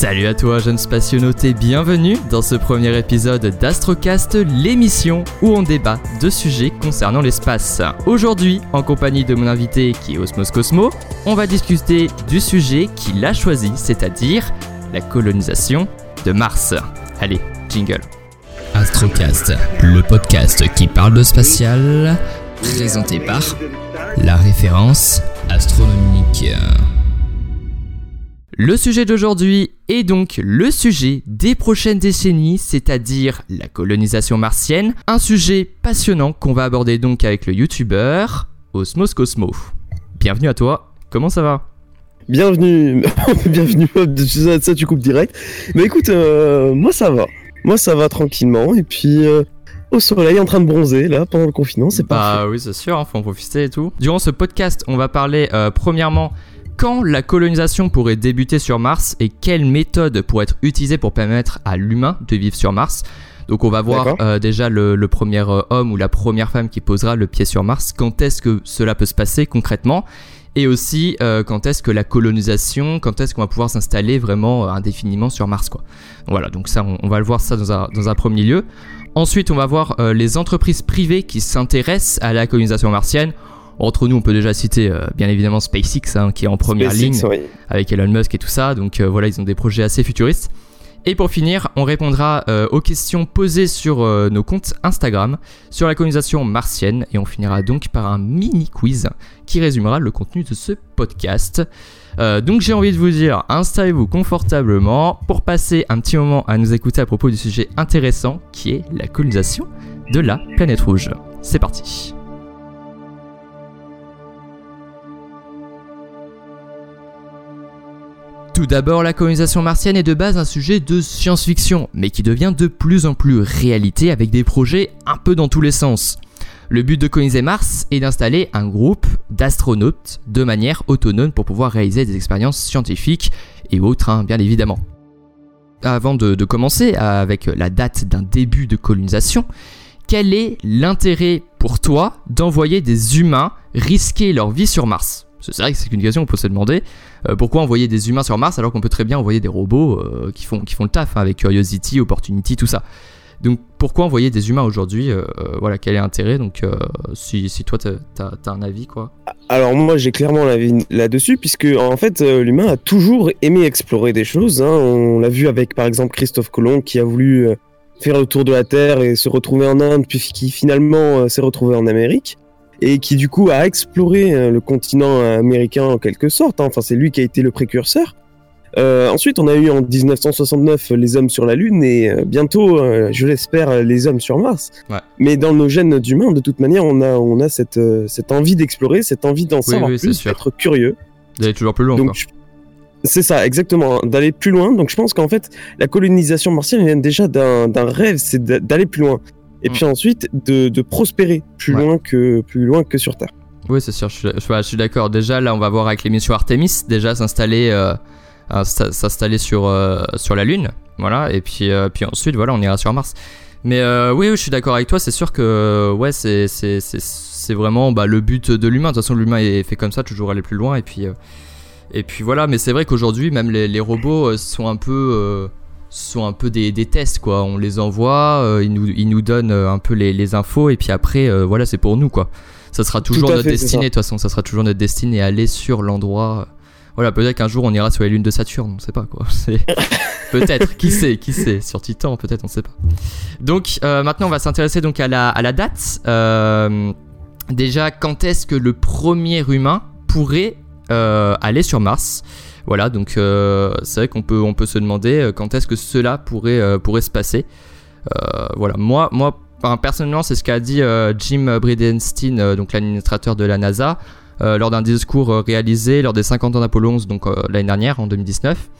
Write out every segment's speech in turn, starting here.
Salut à toi jeune spationaute et bienvenue dans ce premier épisode d'Astrocast, l'émission où on débat de sujets concernant l'espace. Aujourd'hui, en compagnie de mon invité qui est Osmos Cosmo, on va discuter du sujet qu'il a choisi, c'est-à-dire la colonisation de Mars. Allez, jingle. Astrocast, le podcast qui parle de spatial, présenté par la référence astronomique. Le sujet d'aujourd'hui est donc le sujet des prochaines décennies, c'est-à-dire la colonisation martienne, un sujet passionnant qu'on va aborder donc avec le youtubeur Osmos Cosmo. Bienvenue à toi, comment ça va? Bienvenue, bienvenue, ça, ça tu coupes direct. Mais écoute, euh, moi ça va, moi ça va tranquillement, et puis euh, au soleil en train de bronzer là pendant le confinement, c'est pas. Bah oui, c'est sûr, hein, faut en profiter et tout. Durant ce podcast, on va parler euh, premièrement quand la colonisation pourrait débuter sur Mars et quelles méthodes pourraient être utilisées pour permettre à l'humain de vivre sur Mars. Donc on va voir euh, déjà le, premier euh, homme ou la première femme qui posera le pied sur Mars, quand est-ce que cela peut se passer concrètement? Et aussi euh, quand est-ce que la colonisation, quand est-ce qu'on va pouvoir s'installer vraiment indéfiniment sur Mars quoi? voilà, donc ça on, va le voir ça dans un, dans un, premier lieu. Ensuite on va voir les entreprises privées qui s'intéressent à la colonisation martienne. Entre nous, on peut déjà citer euh, bien évidemment SpaceX, hein, qui est en première ligne avec Elon Musk et tout ça. Donc euh, voilà, ils ont des projets assez futuristes. Et pour finir, on répondra euh, aux questions posées sur nos comptes Instagram sur la colonisation martienne et on finira donc par un mini quiz qui résumera le contenu de ce podcast. donc j'ai envie de vous dire, installez-vous confortablement pour passer un petit moment à nous écouter à propos du sujet intéressant qui est la colonisation de la planète rouge. C'est parti. Tout d'abord, la colonisation martienne est de base un sujet de science-fiction, mais qui devient de plus en plus réalité avec des projets un peu dans tous les sens. Le but de coloniser Mars est d'installer un groupe d'astronautes de manière autonome pour pouvoir réaliser des expériences scientifiques et autres, hein, bien évidemment. Avant de, de commencer avec la date d'un début de colonisation, quel est l'intérêt pour toi d'envoyer des humains risquer leur vie sur Mars? C'est vrai que c'est une question qu'on peut se demander. Euh, pourquoi envoyer des humains sur Mars alors qu'on peut très bien envoyer des robots euh, qui, font, qui font le taf hein, avec Curiosity, Opportunity, tout ça. Donc pourquoi envoyer des humains aujourd'hui euh, Voilà, quel est l'intérêt Donc si, si, toi t'as as, un avis quoi? Alors moi j'ai clairement l'avis là-dessus puisque en fait l'humain a toujours aimé explorer des choses. Hein. On l'a vu avec par exemple Christophe Colomb qui a voulu faire le tour de la Terre et se retrouver en Inde puis qui finalement s'est retrouvé en Amérique et qui du coup a exploré euh, le continent américain en quelque sorte. Hein. Enfin, c'est lui qui a été le précurseur. Euh, ensuite, on a eu en 1969 les hommes sur la Lune et euh, bientôt, je l'espère, les hommes sur Mars. Ouais. Mais dans nos gènes d'humains, de toute manière, on a, on a cette, cette envie d'explorer, cette envie d'en savoir plus, d'être curieux. D'aller toujours plus loin. Donc, C'est ça, exactement, d'aller plus loin. Donc je pense qu'en fait, la colonisation martienne vient déjà d'un rêve, c'est d'aller plus loin et mm. puis ensuite de, prospérer plus loin que plus loin que sur Terre. Oui, c'est sûr, je, suis d'accord. Déjà, là, on va voir avec l'émission Artemis, déjà s'installer euh, s'installer sur, euh, sur la Lune, voilà, et puis, euh, puis ensuite, voilà, on ira sur Mars. Mais oui, oui, je suis d'accord avec toi, c'est sûr que ouais, c'est, c'est, vraiment bah, le but de l'humain. De toute façon, l'humain est fait comme ça, toujours aller plus loin, et puis, et puis voilà. Mais c'est vrai qu'aujourd'hui, même les, les, robots sont un peu sont un peu des, tests quoi. On les envoie, euh, ils, nous, ils nous donnent euh, un peu les, infos et puis après euh, voilà c'est pour nous quoi. Ça sera toujours notre destinée de toute façon, ça sera toujours notre destinée aller sur l'endroit. Voilà peut-être qu'un jour on ira sur les lunes de Saturne, on sait pas quoi. peut-être, qui sait, qui sait, sur Titan peut-être, on sait pas. Donc maintenant on va s'intéresser donc à la, à la date. déjà quand est-ce que le premier humain pourrait aller sur Mars? Voilà, donc euh, c'est vrai qu'on peut, on peut se demander euh, quand est-ce que cela pourrait, euh, pourrait se passer. voilà, moi, moi personnellement, c'est ce qu'a dit Jim Bridenstine, donc l'administrateur de la NASA, lors d'un discours réalisé lors des 50 ans d'Apollo 11, donc l'année dernière, en 2019.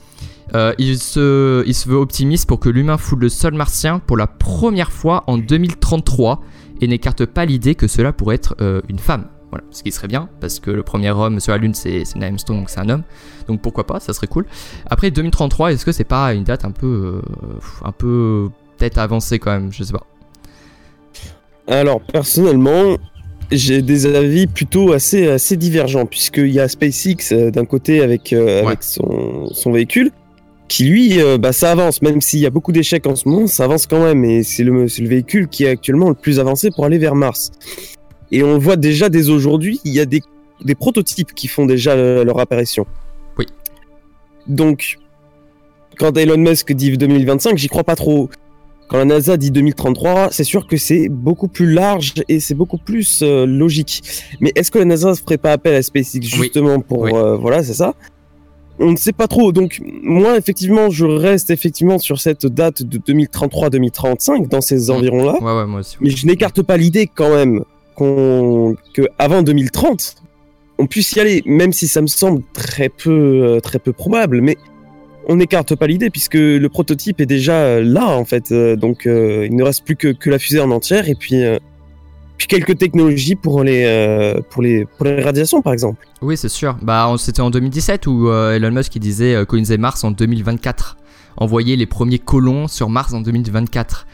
il, se, il se veut optimiste pour que l'humain foule le sol martien pour la première fois en 2033 et n'écarte pas l'idée que cela pourrait être une femme. Voilà, ce qui serait bien, parce que le premier homme sur la Lune, c'est Neil Armstrong, donc c'est un homme. Donc pourquoi pas, ça serait cool. Après, 2033, est-ce que c'est pas une date un peu. Euh, un peu. peut-être avancée quand même, je sais pas. Alors, personnellement, j'ai des avis plutôt assez, assez divergents, puisqu'il y a SpaceX euh, d'un côté avec, euh, avec son, son, véhicule, qui lui, bah, ça avance, même s'il y a beaucoup d'échecs en ce moment, ça avance quand même, et c'est le, le véhicule qui est actuellement le plus avancé pour aller vers Mars. Et on voit déjà dès aujourd'hui, il y a des, des prototypes qui font déjà leur apparition. Oui. Donc, quand Elon Musk dit 2025, j'y crois pas trop. Quand la NASA dit 2033, c'est sûr que c'est beaucoup plus large et c'est beaucoup plus euh, logique. Mais est-ce que la NASA ne ferait pas appel à SpaceX justement pour euh, voilà, c'est ça On ne sait pas trop. Donc moi, effectivement, je reste effectivement sur cette date de 2033-2035 dans ces environs-là. Ouais, ouais, moi aussi, Mais je n'écarte pas l'idée quand même qu'on que avant 2030, on puisse y aller, même si ça me semble très peu, euh, très peu probable. Mais on n'écarte pas l'idée puisque le prototype est déjà euh, là en fait. Euh, donc il ne reste plus que, la fusée en entière et puis, quelques technologies pour les radiations par exemple. Oui c'est sûr. Bah, C'était en 2017 où Elon Musk disait coloniser Mars en 2024. Envoyer les premiers colons sur Mars en 2024.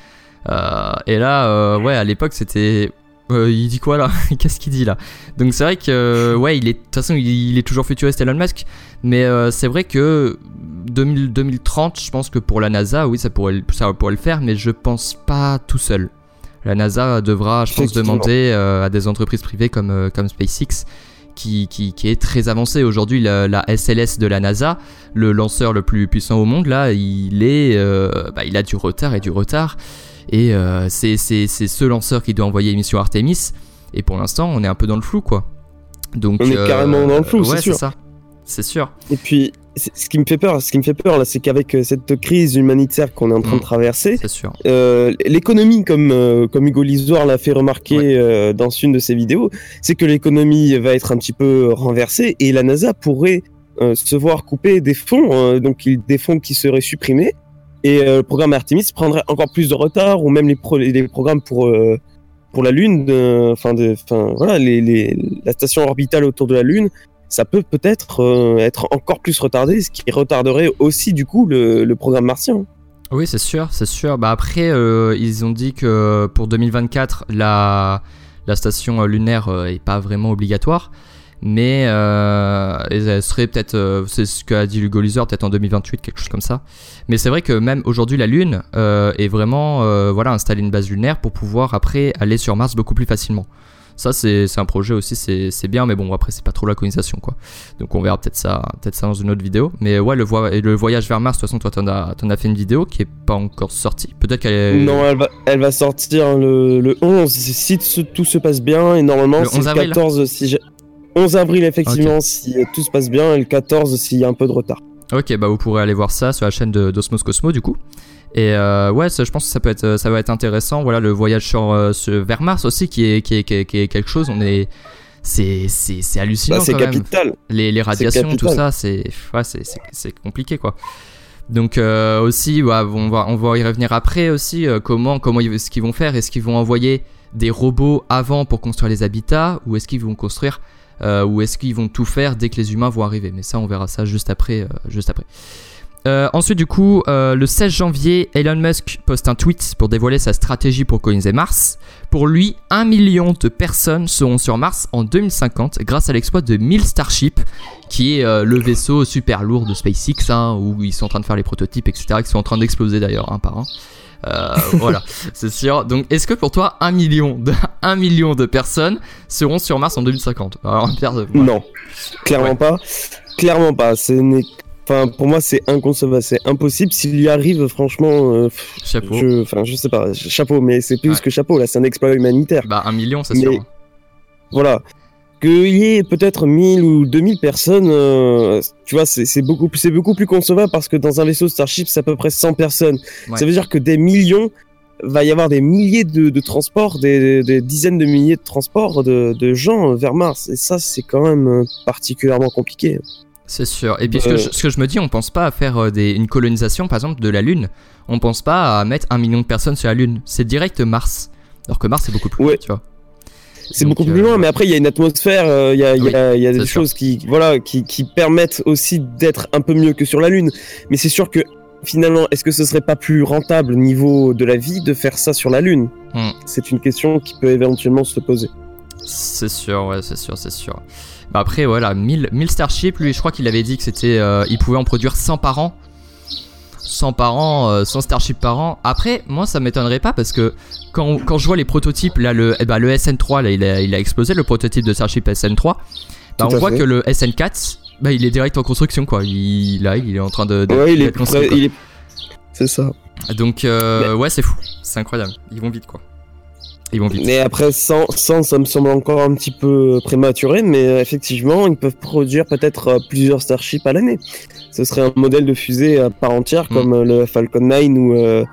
et là, ouais, à l'époque c'était euh, il dit quoi là Qu'est-ce qu'il dit là Donc c'est vrai que euh, ouais, il est de toute façon il, est toujours futuriste Elon Musk, mais euh, c'est vrai que 2030, je pense que pour la NASA, oui, ça pourrait ça pourrait le faire, mais je pense pas tout seul. La NASA devra, je pense, demander à des entreprises privées comme comme SpaceX. Qui, qui, qui, est très avancée aujourd'hui la, SLS de la NASA le lanceur le plus puissant au monde là il est bah, il a du retard et du retard et euh, c'est ce lanceur qui doit envoyer mission Artemis. Et pour l'instant, on est un peu dans le flou, quoi. Donc, on est euh, carrément dans le flou, c'est sûr. ça. C'est sûr. Et puis, ce qui me fait peur, ce qui me fait peur là, c'est qu'avec euh, cette crise humanitaire qu'on est en train de mm. traverser, euh, l'économie, comme comme Hugo Lisoire l'a fait remarquer dans une de ses vidéos, c'est que l'économie va être un petit peu renversée et la NASA pourrait se voir couper des fonds, donc des fonds qui seraient supprimés et euh, le programme Artemis prendrait encore plus de retard, ou même les, programmes pour, euh, pour la Lune, enfin, voilà, la station orbitale autour de la Lune, ça peut peut-être euh, être encore plus retardé, ce qui retarderait aussi du coup le, programme martien. Oui, c'est sûr, c'est sûr. Bah après, ils ont dit que pour 2024, la, la station lunaire est pas vraiment obligatoire mais euh, elle serait peut-être, euh, c'est ce qu'a dit Hugo Lizard, peut-être en 2028, quelque chose comme ça. Mais c'est vrai que même aujourd'hui, la Lune euh, est vraiment, euh, voilà, installer une base lunaire pour pouvoir après aller sur Mars beaucoup plus facilement. Ça, c'est un projet aussi, c'est bien, mais bon, après, c'est pas trop la colonisation, quoi. Donc, on verra peut-être ça, peut ça dans une autre vidéo. Mais ouais, le, le voyage vers Mars, de toute façon, toi, t'en as, en as fait une vidéo qui est pas encore sortie. Peut-être qu'elle est. Non, elle va, elle va sortir le, le 11, si tout se passe bien, et normalement, c'est le 14, si 11 avril, effectivement, si tout se passe bien, et le 14 s'il y a un peu de retard. Ok, bah vous pourrez aller voir ça sur la chaîne d'Osmos Cosmo, du coup. Et euh, ouais, je pense que ça peut être, ça va être intéressant. Voilà, le voyage sur, euh, vers Mars aussi, qui est, qui est, qui est, quelque chose. On est, c'est, c'est, hallucinant. Bah, c'est capital. Les, les radiations, tout ça, c'est, ouais, c'est, compliqué, quoi. Donc euh, aussi, on, va, on va y revenir après aussi. comment, comment ce qu'ils vont faire Est-ce qu'ils vont envoyer des robots avant pour construire les habitats, ou est-ce qu'ils vont construire ou est-ce qu'ils vont tout faire dès que les humains vont arriver Mais ça, on verra ça juste après. Euh, juste après. Euh, ensuite, du coup, le 16 janvier, Elon Musk poste un tweet pour dévoiler sa stratégie pour coloniser Mars. Pour lui, un million de personnes seront sur Mars en 2050 grâce à l'exploit de 1000 Starship, qui est le vaisseau super lourd de SpaceX, hein, où ils sont en train de faire les prototypes, etc., qui sont en train d'exploser d'ailleurs, un par un. Euh, voilà, c'est sûr. Donc, est-ce que pour toi, un million de, un million de personnes seront sur Mars en 2050 Alors, Non, clairement pas. Clairement pas. Enfin, pour moi, c'est inconcevable, c'est impossible. S'il y arrive, franchement, euh, chapeau. Je, enfin, je sais pas, chapeau, mais c'est plus que chapeau. Là, c'est un exploit humanitaire. Bah, un million, c'est sûr. Voilà, qu'il y ait peut-être 1000 ou 2000 personnes, euh, tu vois, c'est beaucoup, beaucoup plus concevable parce que dans un vaisseau Starship, c'est à peu près 100 personnes. Ça veut dire que des millions, va y avoir des milliers de, de transports, des, des, dizaines de milliers de transports de, de, gens vers Mars. Et ça, c'est quand même euh, particulièrement compliqué. C'est sûr. Et puis ce, que euh. je, ce, que je, me dis, on pense pas à faire des, une colonisation, par exemple, de la Lune. On pense pas à mettre un million de personnes sur la Lune. C'est direct Mars. Alors que Mars, c'est beaucoup plus ouais. tu vois. C'est beaucoup plus loin, euh, mais après il y a une atmosphère, euh, il y a, y a, y a des choses qui, voilà, qui, qui permettent aussi d'être un peu mieux que sur la Lune. Mais c'est sûr que finalement, est-ce que ce serait pas plus rentable au niveau de la vie de faire ça sur la Lune? Hmm. C'est une question qui peut éventuellement se poser. C'est sûr, ouais, c'est sûr, c'est sûr. Bah après, voilà, 1000, 1000 Starship, lui, je crois qu'il avait dit que c'était, euh, il pouvait en produire 100 par an. 100 par an, 100 Starship par an. Après, moi, ça m'étonnerait pas parce que quand, quand, je vois les prototypes, là, le, eh ben, le SN3, là, il a, il a explosé, le prototype de Starship SN3. Bah, on voit que le SN4, bah, il est direct en construction, quoi. Il, là, il est en train de. de ouais, il est, prêt, il est... C'est ça. Donc, euh, ouais, c'est fou. C'est incroyable. Ils vont vite, quoi. Ils vont vite. Mais après, 100, 100, ça me semble encore un petit peu prématuré, mais euh, effectivement, ils peuvent produire peut-être euh, plusieurs Starships à l'année. Ce serait un modèle de fusée à part entière, mm. comme le Falcon 9 ou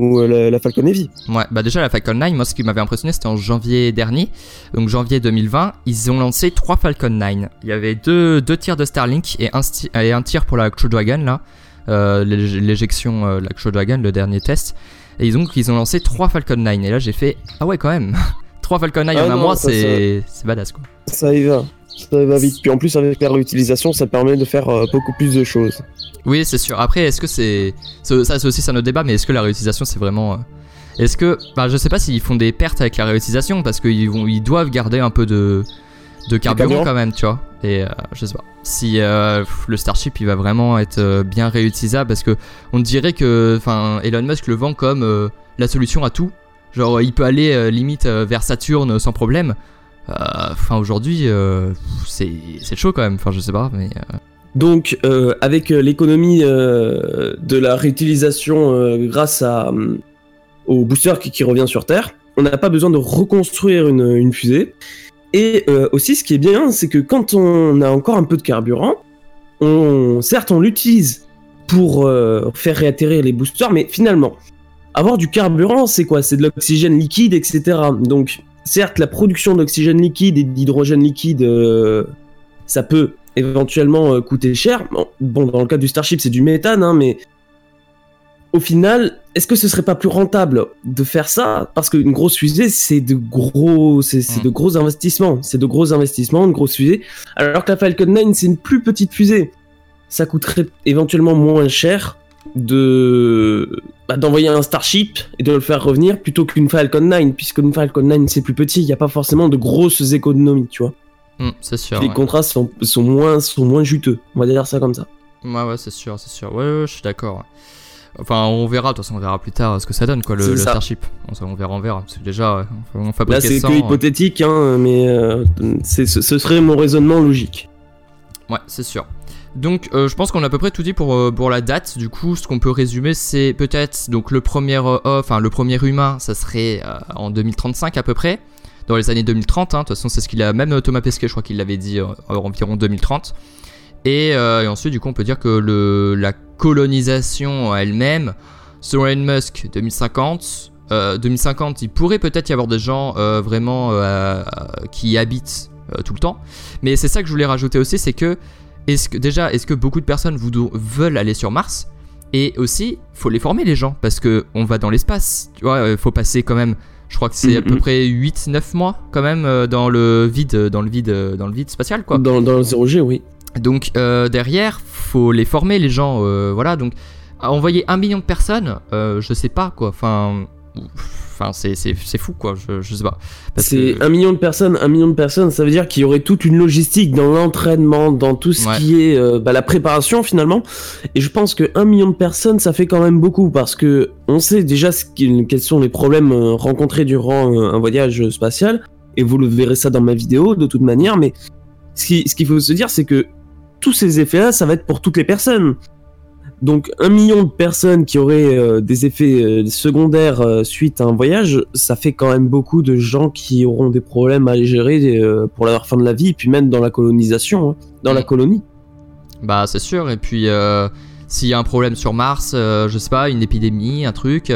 ou la, Falcon Heavy. Ouais, bah déjà la Falcon 9, moi ce qui m'avait impressionné c'était en janvier dernier, donc janvier 2020, ils ont lancé trois Falcon 9. Il y avait deux, deux tirs de Starlink et un, et un tir pour la Crew Dragon là, euh, l'éjection, euh, la Crew Dragon, le dernier test. Et ils ont, ils ont lancé trois Falcon 9 et là j'ai fait ah ouais quand même, trois Falcon 9 ah en un mois c'est badass quoi. Ça y va. Ça va vite. Puis en plus, avec la réutilisation, ça permet de faire euh, beaucoup plus de choses. Oui, c'est sûr. Après, est-ce que c'est. Ça, c'est aussi un autre débat, mais est-ce que la réutilisation, c'est vraiment. Euh, est-ce que. Bah, je sais pas s'ils font des pertes avec la réutilisation, parce qu'ils vont... ils doivent garder un peu de. De carburant quand même, tu vois. Et euh, je sais pas. Si le Starship il va vraiment être bien réutilisable, parce que on dirait que. Enfin, Elon Musk le vend comme la solution à tout. Genre, il peut aller limite vers Saturne sans problème. Euh, enfin, aujourd'hui, euh, c'est chaud quand même. Enfin, je sais pas, mais. Euh. Donc, avec l'économie de la réutilisation grâce à, au booster qui, revient sur Terre, on n'a pas besoin de reconstruire une, fusée. Et aussi, ce qui est bien, c'est que quand on a encore un peu de carburant, certes, on l'utilise pour faire réatterrir les boosters, mais finalement, avoir du carburant, c'est quoi? C'est de l'oxygène liquide, etc. Donc, certes, la production d'oxygène liquide et d'hydrogène liquide, euh, ça peut éventuellement euh, coûter cher. Bon, dans le cas du Starship, c'est du méthane, hein, mais au final, est-ce que ce serait pas plus rentable de faire ça? Parce qu'une grosse fusée, c'est de gros, c'est hmm. de gros investissements. C'est de gros investissements, une grosse fusée. Alors que la Falcon 9, c'est une plus petite fusée. Ça coûterait éventuellement moins cher de bah, d'envoyer un Starship et de le faire revenir plutôt qu'une Falcon 9 puisque une Falcon 9 c'est plus petit il n'y a pas forcément de grosses économies tu vois hmm, c'est sûr les contrats sont, sont, moins sont moins juteux on va dire ça comme ça ouais ouais c'est sûr c'est sûr ouais, je suis d'accord Enfin, on verra, de toute façon, on verra plus tard ce que ça donne, quoi, le, Starship. On, verra, on verra. Que déjà, on fabrique Là, c'est que hypothétique, hein, mais euh, ce serait mon raisonnement logique. Ouais, c'est sûr. Donc euh, je pense qu'on a à peu près tout dit pour, euh, pour la date. Du coup, ce qu'on peut résumer, c'est peut-être donc le premier euh, enfin le premier humain, ça serait en 2035 à peu près, dans les années 2030. Hein. De toute façon, c'est ce qu'il a même Thomas Pesquet, je crois qu'il l'avait dit environ 2030. Et, ensuite, du coup, on peut dire que le, la colonisation elle-même, selon Elon Musk, 2050. 2050, il pourrait peut-être y avoir des gens vraiment qui habitent tout le temps. Mais c'est ça que je voulais rajouter aussi, c'est que est-ce que déjà, est-ce que beaucoup de personnes veulent aller sur Mars? Et aussi, faut les former les gens parce que on va dans l'espace. Tu vois, il faut passer quand même. Je crois que c'est à peu mhm. près 8-9 mois quand même euh, dans le vide, dans le vide, dans le vide spatial quoi. Dans, dans le 0G, oui. Donc euh, derrière, faut les former les gens. Euh, voilà, donc envoyer un million de personnes, je sais pas quoi. Enfin, Enfin, c'est fou, quoi. Je, je sais pas. C'est un million de personnes. Un million de personnes, ça veut dire qu'il y aurait toute une logistique dans l'entraînement, dans tout ce qui est euh, bah, la préparation finalement. Et je pense que un million de personnes, ça fait quand même beaucoup parce que on sait déjà ce quels sont les problèmes euh, rencontrés durant euh, un voyage spatial. Et vous le verrez ça dans ma vidéo de toute manière. Mais ce qu'il ce qu'il faut se dire, c'est que tous ces effets-là, ça va être pour toutes les personnes. Donc un million de personnes qui auraient euh, des effets euh, secondaires euh, suite à un voyage, ça fait quand même beaucoup de gens qui auront des problèmes à les gérer pour la fin de la vie, et puis même dans la colonisation, hein, dans la colonie. Bah c'est sûr, et puis s'il y a un problème sur Mars, je sais pas, une épidémie, un truc,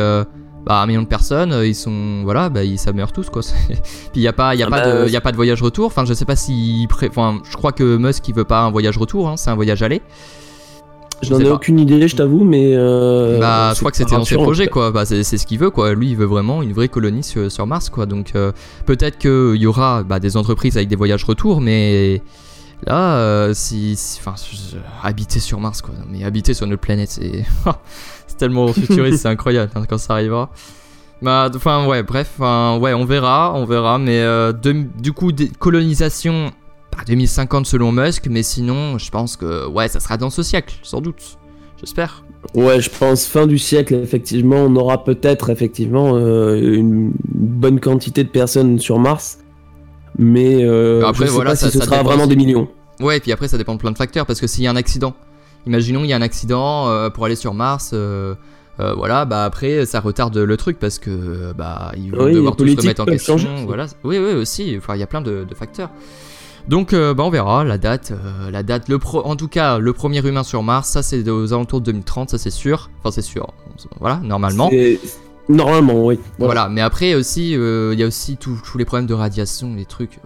bah un million de personnes, ils sont, voilà, bah ils meurt tous quoi. puis il y a pas, y a ah pas bah, de, y a pas de voyage retour. Enfin je sais pas si, enfin je crois que Musk il veut pas un voyage retour, hein, c'est un voyage aller. Je n'en ai aucune idée, je t'avoue, mais. Euh, bah, je crois que c'était dans ses projets, quoi. Bah, c'est ce qu'il veut, quoi. Lui, il veut vraiment une vraie colonie sur, Mars, quoi. Donc, euh, peut-être qu'il y aura bah, des entreprises avec des voyages retour, mais là, euh, si. Enfin, habiter sur Mars, quoi. Mais habiter sur notre planète, c'est. c'est tellement futuriste, c'est incroyable hein, quand ça arrivera. Bah, enfin, ouais, bref, ouais, on verra, on verra, mais du coup, des colonisation 2050 selon Musk, mais sinon, je pense que ouais, ça sera dans ce siècle, sans doute. J'espère. Ouais, je pense fin du siècle, effectivement, on aura peut-être effectivement une bonne quantité de personnes sur Mars. Mais après, je sais voilà, pas si ce sera vraiment des millions. Ouais, et puis après, ça dépend de plein de facteurs. Parce que s'il y a un accident, imaginons il y a un accident pour aller sur Mars. Euh, voilà, bah après ça retarde le truc parce que bah ils vont devoir tout se remettre en question. voilà, oui, oui aussi. Enfin, il y a plein de, facteurs. Donc euh, bah on verra la date, euh, la date. Le pro... en tout cas, le premier humain sur Mars, ça c'est aux alentours de 2030, ça c'est sûr. Enfin c'est sûr. Voilà, normalement. Normalement, oui. Voilà. mais après aussi, il y a aussi tous les problèmes de radiation, les trucs.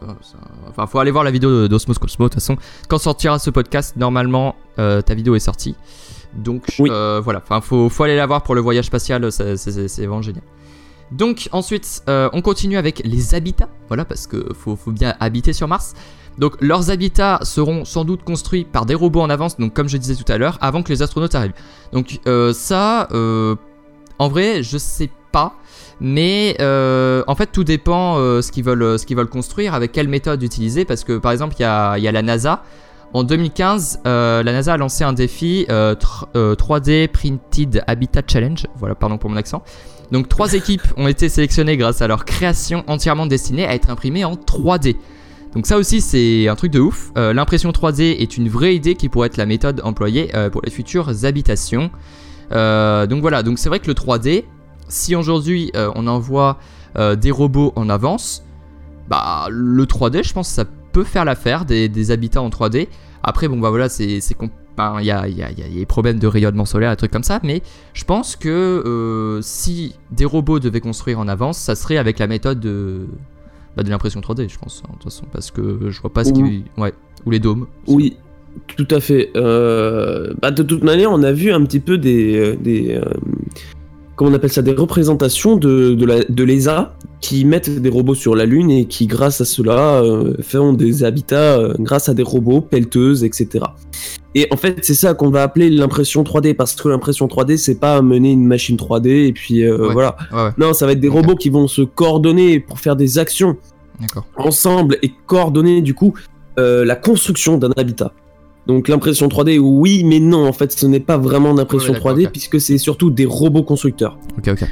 Enfin, faut aller voir la vidéo d'Osmos Cosmo. De toute façon, quand sortira ce podcast, normalement, ta vidéo est sortie. Donc euh, voilà, enfin faut, faut aller la voir pour le voyage spatial, c'est vraiment génial. Donc ensuite, euh, on continue avec les habitats, voilà, parce que faut, faut, bien habiter sur Mars. Donc leurs habitats seront sans doute construits par des robots en avance, donc comme je disais tout à l'heure, avant que les astronautes arrivent. Donc euh, ça, en vrai, je sais pas. Mais en fait, tout dépend ce qu'ils veulent, ce qu'ils veulent construire, avec quelle méthode utiliser. Parce que par exemple, il y a, y a la NASA en 2015, euh, la NASA a lancé un défi 3D euh, euh, Printed Habitat Challenge. Voilà, pardon pour mon accent. Donc trois équipes ont été sélectionnées grâce à leur création entièrement destinée à être imprimée en 3D. Donc ça aussi c'est un truc de ouf. L'impression 3D est une vraie idée qui pourrait être la méthode employée pour les futures habitations. Donc voilà, donc c'est vrai que le 3D, si aujourd'hui on envoie des robots en avance, bah le 3D je pense que ça peut faire l'affaire des, des, habitats en 3D. Après, bon, bah voilà, c'est. Il y, a, y, a, y a des problèmes de rayonnement solaire, des trucs comme ça, mais je pense que euh, si des robots devaient construire en avance, ça serait avec la méthode de, bah, de l'impression 3D, je pense, hein, de toute façon, parce que je vois pas ce qui. Ouais, ou les dômes. Oui, tout à fait. Euh, bah, de toute manière, on a vu un petit peu des. Euh, des comment on appelle ça, des représentations de, de, la, de l'ESA qui mettent des robots sur la Lune et qui, grâce à cela, euh, font des habitats euh, grâce à des robots, pelleteuses, etc. Et en fait, c'est ça qu'on va appeler l'impression 3D, parce que l'impression 3D, c'est pas mener une machine 3D et puis euh, voilà. Non, ça va être des robots qui vont se coordonner pour faire des actions ensemble et coordonner du coup la construction d'un habitat. Donc l'impression 3D, oui, mais non, en fait, ce n'est pas vraiment d'impression 3D, puisque c'est surtout des robots constructeurs. Ok, ok.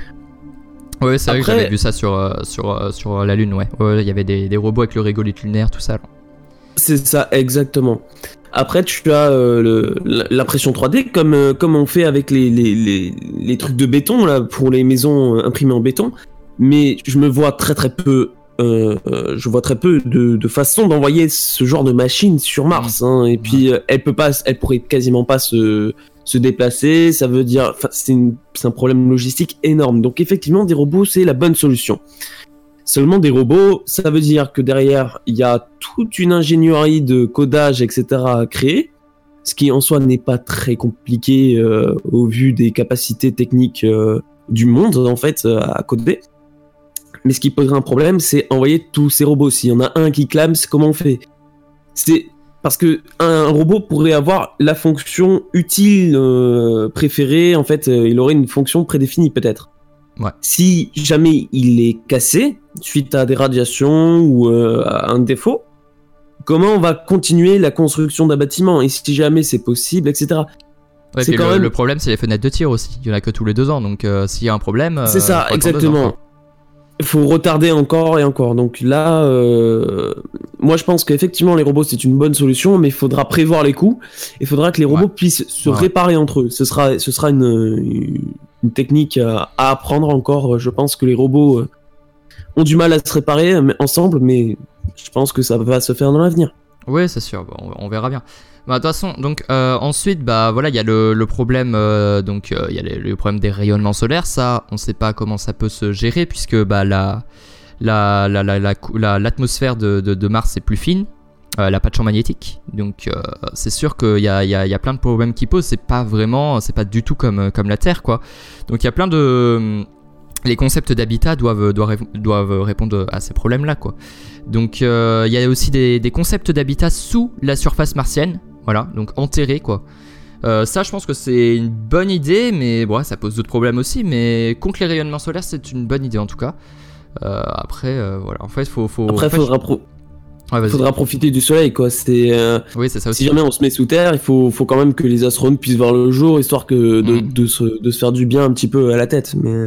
Ouais, c'est vrai que j'avais vu ça sur, euh, sur, euh, sur la Lune, ouais. Il y avait des, des, robots avec le régolithe lunaire, tout ça. C'est ça, exactement. Après, tu as euh, l'impression 3D, comme, comme on fait avec les, les, les, les, trucs de béton, là, pour les maisons imprimées en béton. Mais je me vois très très peu euh, je vois très peu de, de façons d'envoyer ce genre de machine sur Mars. Hein. et puis, euh, elle peut pas, elle pourrait quasiment pas se, se déplacer. Ça veut dire, c'est un problème logistique énorme. Donc, effectivement, des robots, c'est la bonne solution. Seulement des robots, ça veut dire que derrière, il y a toute une ingénierie de codage, etc. à créer, ce qui en soi n'est pas très compliqué euh, au vu des capacités techniques du monde, en fait, à coder. Mais ce qui poserait un problème, c'est envoyer tous ces robots. S'il y en a un qui clame, comment on fait? C'est parce que un robot pourrait avoir la fonction utile euh, préférée. En fait, euh, il aurait une fonction prédéfinie peut-être. Ouais. Si jamais il est cassé suite à des radiations ou euh, à un défaut, comment on va continuer la construction d'un bâtiment? Et si jamais c'est possible, etc. Ouais, quand le, même... le, problème, c'est les fenêtres de tir aussi. Il y en a que tous les deux ans, donc s'il y a un problème. C'est ça, exactement. Il faut retarder encore et encore. Donc là, euh, moi je pense qu'effectivement les robots c'est une bonne solution, mais il faudra prévoir les coûts. Il faudra que les robots puissent se réparer entre eux. Ce sera, ce sera une, une technique à, apprendre encore. Je pense que les robots euh, ont du mal à se réparer ensemble, mais je pense que ça va se faire dans l'avenir. Oui, c'est sûr. on verra bien. Bah, de toute façon, donc euh, ensuite, bah voilà, il y a le, problème, euh, donc euh, il y a le, problème des rayonnements solaires. Ça, on sait pas comment ça peut se gérer puisque bah la la l'atmosphère de, de, Mars est plus fine. elle a pas de champ magnétique, donc c'est sûr qu'il y a, y, a, y a plein de problèmes qui posent. C'est pas vraiment, c'est pas du tout comme comme la Terre, quoi. Donc il y a plein de les concepts d'habitat doivent, doivent, doivent, répondre à ces problèmes-là, quoi. Donc il y a aussi des concepts d'habitat sous la surface martienne. Voilà, donc enterré quoi. Euh, ça, je pense que c'est une bonne idée, mais bon, ça pose d'autres problèmes aussi. Mais contre les rayonnements solaires, c'est une bonne idée en tout cas. Euh, après, euh, voilà, en fait, faut, faut. Après, faudra faudra profiter du soleil, quoi. C'est. Oui, c'est ça aussi. Si jamais on se met sous terre, il faut, faut quand même que les astronautes puissent voir le jour, histoire que de, mm. de, se, de se faire du bien un petit peu à la tête. Mais.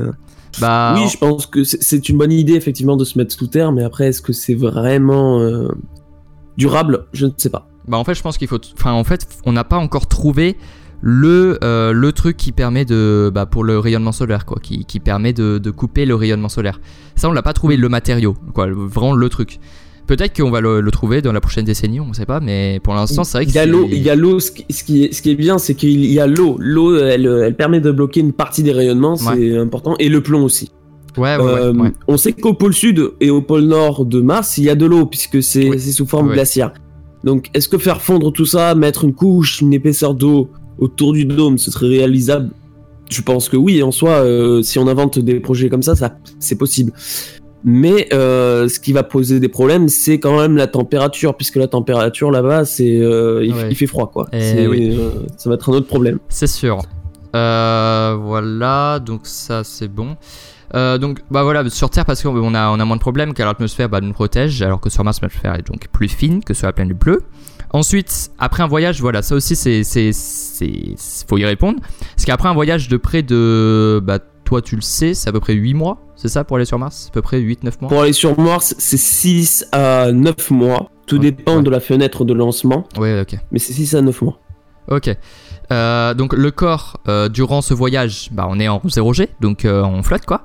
Bah, oui, je pense que c'est une bonne idée effectivement de se mettre sous terre, mais après, est-ce que c'est vraiment durable? Je ne sais pas. Bah en fait, je pense qu'il faut. Enfin, en fait, on n'a pas encore trouvé le, le truc qui permet de. Bah, pour le rayonnement solaire, quoi. Qui, qui permet de, de, couper le rayonnement solaire. Ça, on l'a pas trouvé le matériau, quoi. Vraiment le truc. Peut-être qu'on va le, trouver dans la prochaine décennie, on ne sait pas, mais pour l'instant, c'est vrai qu'il y a l'eau. Il y a l'eau. Ce, qui est, ce qui est bien, c'est qu'il y a l'eau. L'eau, elle, elle, permet de bloquer une partie des rayonnements, c'est important, et le plomb aussi. Ouais, ouais, euh, On sait qu'au pôle sud et au pôle nord de Mars, il y a de l'eau puisque c'est sous forme glaciaire. Donc, est-ce que faire fondre tout ça, mettre une couche, une épaisseur d'eau autour du dôme, ce serait réalisable? Je pense que oui. En soi, euh, si on invente des projets comme ça, ça c'est possible. Mais euh, ce qui va poser des problèmes, c'est quand même la température, puisque la température là-bas, c'est euh, il, fait froid, quoi. Euh, ça va être un autre problème. C'est sûr. voilà, donc ça c'est bon. Donc bah voilà, sur Terre parce qu'on a, on a moins de problèmes car l'atmosphère bah, nous protège, alors que sur Mars l'atmosphère est donc plus fine que sur la planète bleue. Ensuite, après un voyage, voilà, ça aussi c'est, c'est, faut y répondre. Parce qu'après un voyage de près de bah, toi tu le sais, c'est à peu près 8 mois, c'est ça pour aller sur Mars? À peu près 8-9 mois? Pour aller sur Mars, c'est 6 à 9 mois. Tout dépend de la fenêtre de lancement. Oui, ok. Mais c'est 6 à 9 mois. Ok. Euh, donc le corps, euh, durant ce voyage, bah, on est en 0G, donc euh, on flotte quoi.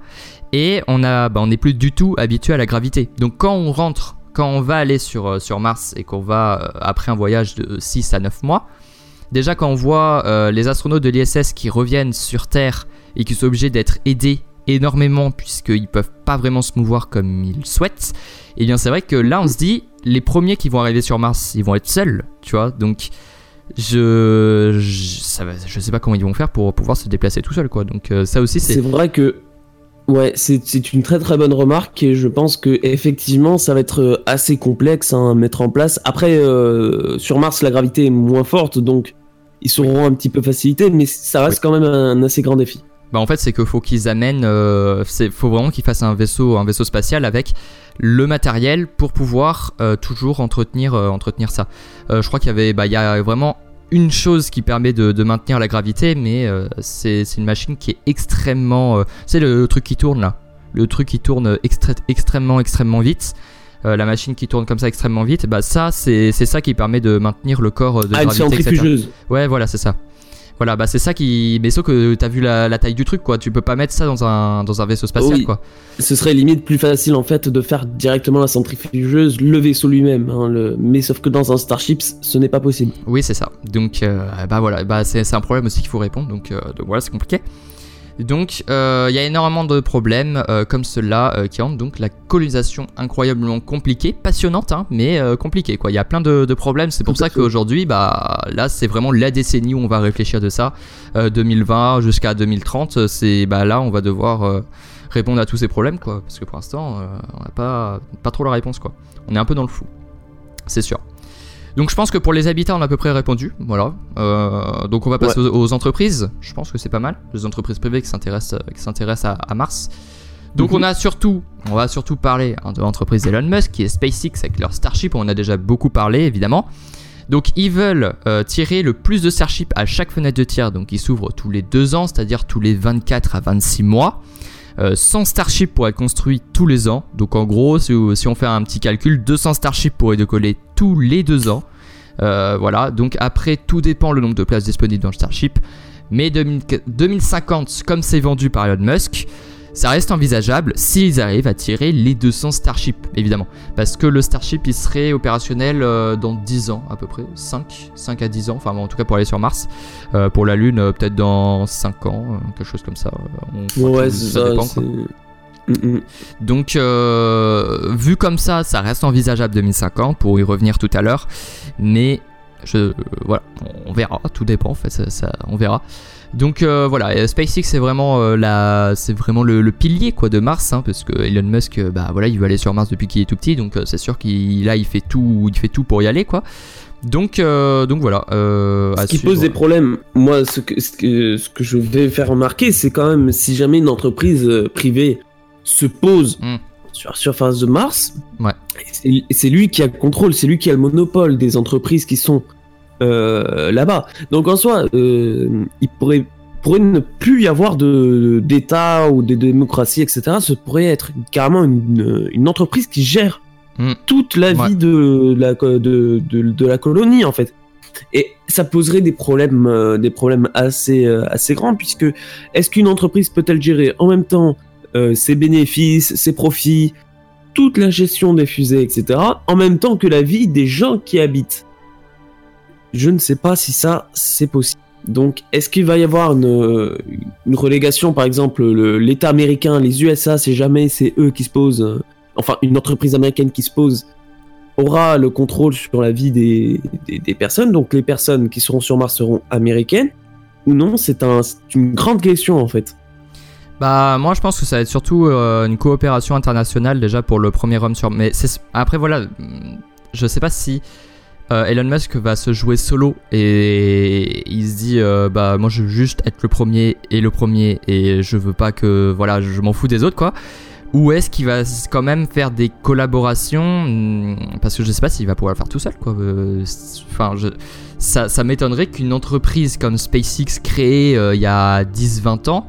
Et on bah, n'est plus du tout habitué à la gravité. Donc quand on rentre, quand on va aller sur, sur Mars et qu'on va, après un voyage de 6 à 9 mois, déjà quand on voit les astronautes de l'ISS qui reviennent sur Terre et qui sont obligés d'être aidés énormément puisqu'ils peuvent pas vraiment se mouvoir comme ils souhaitent, et eh bien c'est vrai que là on se dit les premiers qui vont arriver sur Mars, ils vont être seuls, tu vois. Donc je je, ça je sais pas comment ils vont faire pour pouvoir se déplacer tout seul quoi. Donc euh, ça aussi c'est C'est vrai que Ouais, c'est une très très bonne remarque et je pense que effectivement ça va être euh, assez complexe hein, à mettre en place. Après, euh, sur Mars la gravité est moins forte donc ils seront un petit peu facilités, mais ça reste quand même un assez grand défi. Bah en fait c'est qu'il faut qu'ils amènent, euh, c'est faut vraiment qu'ils fassent un vaisseau, un vaisseau spatial avec le matériel pour pouvoir euh, toujours entretenir, euh, entretenir ça. je crois qu'il y avait, bah il y a vraiment une chose qui permet de, maintenir la gravité, mais c'est une machine qui est extrêmement, c'est le, truc qui tourne là, le truc qui tourne extrêmement extrêmement vite. la machine qui tourne comme ça extrêmement vite, bah ça c'est ça qui permet de maintenir le corps de ah, gravité. Etc. Ouais voilà c'est ça. Voilà, bah c'est ça qui. Mais sauf que t'as vu la, taille du truc, quoi. Tu peux pas mettre ça dans un, dans un vaisseau spatial, quoi. Ce serait limite plus facile, en fait, de faire directement la centrifugeuse, le vaisseau lui-même. Hein, le... Mais sauf que dans un Starship, ce n'est pas possible. Oui, c'est ça. Donc, euh, bah voilà, bah c'est un problème aussi qu'il faut répondre. Donc, euh, donc voilà, c'est compliqué. Donc euh, il y a énormément de problèmes euh, comme ceux-là euh, qui rendent donc la colonisation incroyablement compliquée, passionnante, hein, mais compliquée quoi. Il y a plein de, problèmes, c'est pour ça qu'aujourd'hui, bah là c'est vraiment la décennie où on va réfléchir de ça, 2020 jusqu'à 2030, c'est bah là on va devoir répondre à tous ces problèmes quoi, parce que pour l'instant on n'a pas pas trop la réponse quoi. On est un peu dans le flou, c'est sûr. Donc je pense que pour les habitats, on a à peu près répondu. Voilà. Euh, donc on va passer aux, entreprises. Je pense que c'est pas mal. Les entreprises privées qui s'intéressent, qui s'intéressent à, Mars. Donc mhm. on a surtout, on va surtout parler hein, de l'entreprise d'Elon Musk qui est SpaceX avec leur Starship. On a déjà beaucoup parlé évidemment. Donc ils veulent euh, tirer le plus de Starship à chaque fenêtre de tir. Donc ils s'ouvrent tous les deux ans, c'est-à-dire tous les 24 à 26 mois. 100 euh, Starship pourraient être construits tous les ans. Donc en gros, si, on fait un petit calcul, 200 Starship pourraient décoller tous les deux ans. Euh, voilà, donc après, tout dépend le nombre de places disponibles dans le Starship. Mais 2050, comme c'est vendu par Elon Musk, ça reste envisageable s'ils arrivent à tirer les 200 Starship, évidemment. Parce que le Starship, il serait opérationnel euh, dans 10 ans à peu près, 5, 5 à 10 ans, enfin en tout cas pour aller sur Mars. Euh, pour la Lune, euh, peut-être dans 5 ans, quelque chose comme ça. ouais, ça, dépend. Donc, vu comme ça, ça reste envisageable 2050 pour y revenir tout à l'heure. Mais je, voilà, on verra, tout dépend en fait, ça on verra. Donc euh, voilà, SpaceX c'est vraiment euh, la, c'est vraiment le, pilier quoi de Mars, hein, parce que Elon Musk, euh, bah voilà, il veut aller sur Mars depuis qu'il est tout petit, donc c'est sûr qu'il là il fait tout, il fait tout pour y aller quoi. Donc donc voilà. ce qui pose des problèmes, moi ce que, ce que, ce que je vais faire remarquer, c'est quand même si jamais une entreprise privée se pose. Hmm. sur la surface de Mars. Ouais. C'est lui qui a le contrôle, c'est lui qui a le monopole des entreprises qui sont euh, là-bas. Donc en soi, euh, il pourrait, pourrait ne plus y avoir de d'État ou de démocratie, etc. Ce pourrait être carrément une, une entreprise qui gère Mm. toute la Ouais. vie de la, de, de, de la colonie en fait. Et ça poserait des problèmes, euh, des problèmes assez, assez grands puisque est-ce qu'une entreprise peut-elle gérer en même temps ses bénéfices, ses profits, toute la gestion des fusées, etc., en même temps que la vie des gens qui habitent? Je ne sais pas si ça c'est possible. Donc, est-ce qu'il va y avoir une, une relégation, par exemple, le- l'État américain, les USA, c'est jamais c'est eux qui se posent, euh, enfin une entreprise américaine qui se pose aura le contrôle sur la vie des, des, personnes, donc les personnes qui seront sur Mars seront américaines ou non C'est un, c'est une grande question en fait. Bah moi je pense que ça va être surtout euh, une coopération internationale déjà pour le premier homme sur. Mais après voilà, je sais pas si euh, Elon Musk va se jouer solo et il se dit euh, bah moi je veux juste être le premier et le premier et je veux pas que voilà je m'en fous des autres quoi. Ou est-ce qu'il va quand même faire des collaborations? Hum, Parce que je sais pas s'il va pouvoir le faire tout seul quoi. Euh, Enfin ça, ça m'étonnerait qu'une entreprise comme SpaceX créée il y a 10-20 ans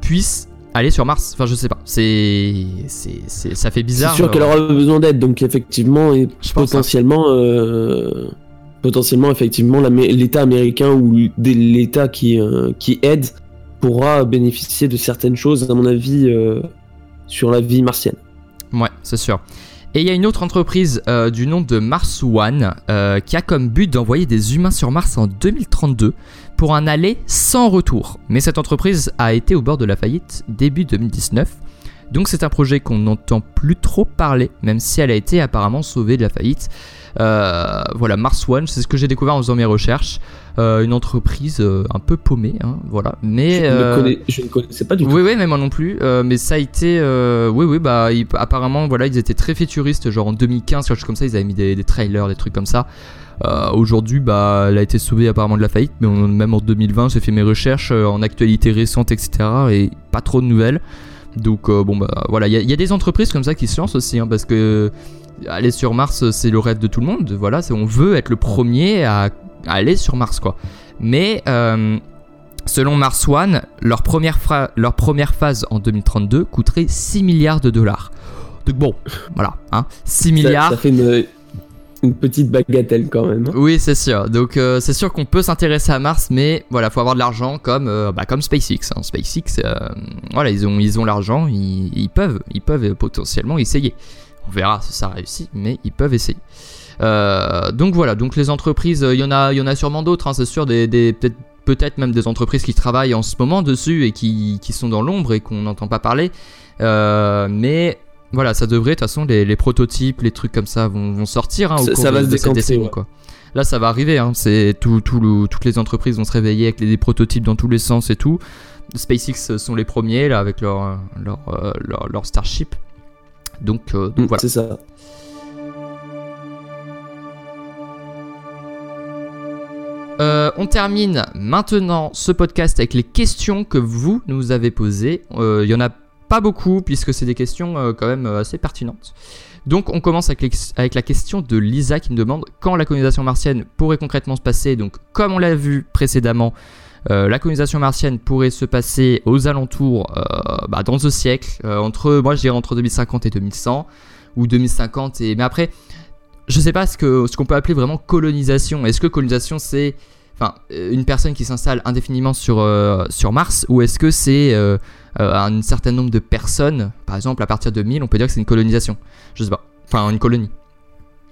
puisse aller sur Mars. Enfin, je sais pas. C'est, c'est, c'est- ça fait C'est bizarre. sûr qu'elle euh, aura besoin d'aide, donc effectivement, et Je pense, potentiellement, euh, potentiellement, effectivement, l'État américain ou l'État qui, euh, qui aide pourra bénéficier de certaines choses, à mon avis, euh, sur la vie martienne. Ouais, c'est sûr. Et il y a une autre entreprise du nom de Mars One qui a comme but d'envoyer des humains sur Mars en 2032 pour un aller sans retour. Mais cette entreprise a été au bord de la faillite début 2019. Donc c'est un projet qu'on n'entend plus trop parler, même si elle a été apparemment sauvée de la faillite. Euh, voilà, Mars One, c'est ce que j'ai découvert en faisant mes recherches. Euh, une entreprise euh, un peu paumée, hein, voilà. Mais Je, euh, ne connais, je ne connaissais pas du tout. oui, oui, mais moi non plus. euh, mais ça a été. euh, oui, oui, bah, ils- apparemment, voilà, ils étaient très futuristes. Genre en 2015, quelque chose comme ça, ils avaient mis des, des trailers, des trucs comme ça. Euh, Aujourd'hui, bah, elle a été sauvée apparemment de la faillite, mais on- même en 2020, j'ai fait mes recherches euh, en actualité récente, etc. Et pas trop de nouvelles. Donc, euh, bon, bah, voilà, il y, a- il y a des entreprises comme ça qui se lancent aussi, hein, parce que aller sur Mars, c'est le rêve de tout le monde. Voilà, on veut être le premier à aller sur Mars, quoi. Mais. euh, Selon Mars One, leur première, fra- leur première phase en 2032 coûterait 6 milliards de dollars. Donc bon, voilà, hein, 6 Ça- milliards. Ça, fait une, une petite bagatelle quand même. hein. Oui, c'est sûr. Donc euh, c'est sûr qu'on peut s'intéresser à Mars, mais voilà, faut avoir de l'argent comme, euh, bah, comme SpaceX. hein. SpaceX, euh, voilà, ils ont, ils ont l'argent, ils, ils peuvent, ils peuvent potentiellement essayer. On verra si ça réussit, mais ils peuvent essayer. Euh, donc voilà, donc les entreprises, euh, il y en a, il y en a sûrement d'autres, hein, c'est sûr, des, des- peut-être peut-être même des entreprises qui travaillent en ce moment dessus et qui, qui sont dans l'ombre et qu'on n'entend pas parler. Euh, mais voilà, ça devrait, de toute façon, les, les prototypes, les trucs comme ça vont, vont sortir hein, au Ça- cours ça de, va se de cette décanter, décennie, ouais. quoi. Là, ça va arriver. Hein. C'est tout, tout le- toutes les entreprises vont se réveiller avec des prototypes dans tous les sens et tout. SpaceX sont les premiers là avec leur leur, leur, leur Starship. Donc, euh, donc Mm, voilà. C'est ça. Euh, on termine maintenant ce podcast avec les questions que vous nous avez posées. Euh, Il y en a pas beaucoup puisque c'est des questions euh, quand même euh, assez pertinentes. Donc on commence avec, la question de Lisa qui nous demande quand la colonisation martienne pourrait concrètement se passer? Donc comme on l'a vu précédemment, euh, la colonisation martienne pourrait se passer aux alentours euh, bah, dans ce siècle, euh, entre moi je dirais entre 2050 et 2100 ou 2050 et mais après je sais pas ce que ce qu'on peut appeler vraiment colonisation. Est-ce que colonisation c'est enfin euh, une personne qui s'installe indéfiniment sur euh, sur Mars ou est-ce que c'est euh, un certain nombre de personnes, par exemple à partir de 1000, on peut dire que c'est une colonisation? Je sais pas. Enfin une colonie.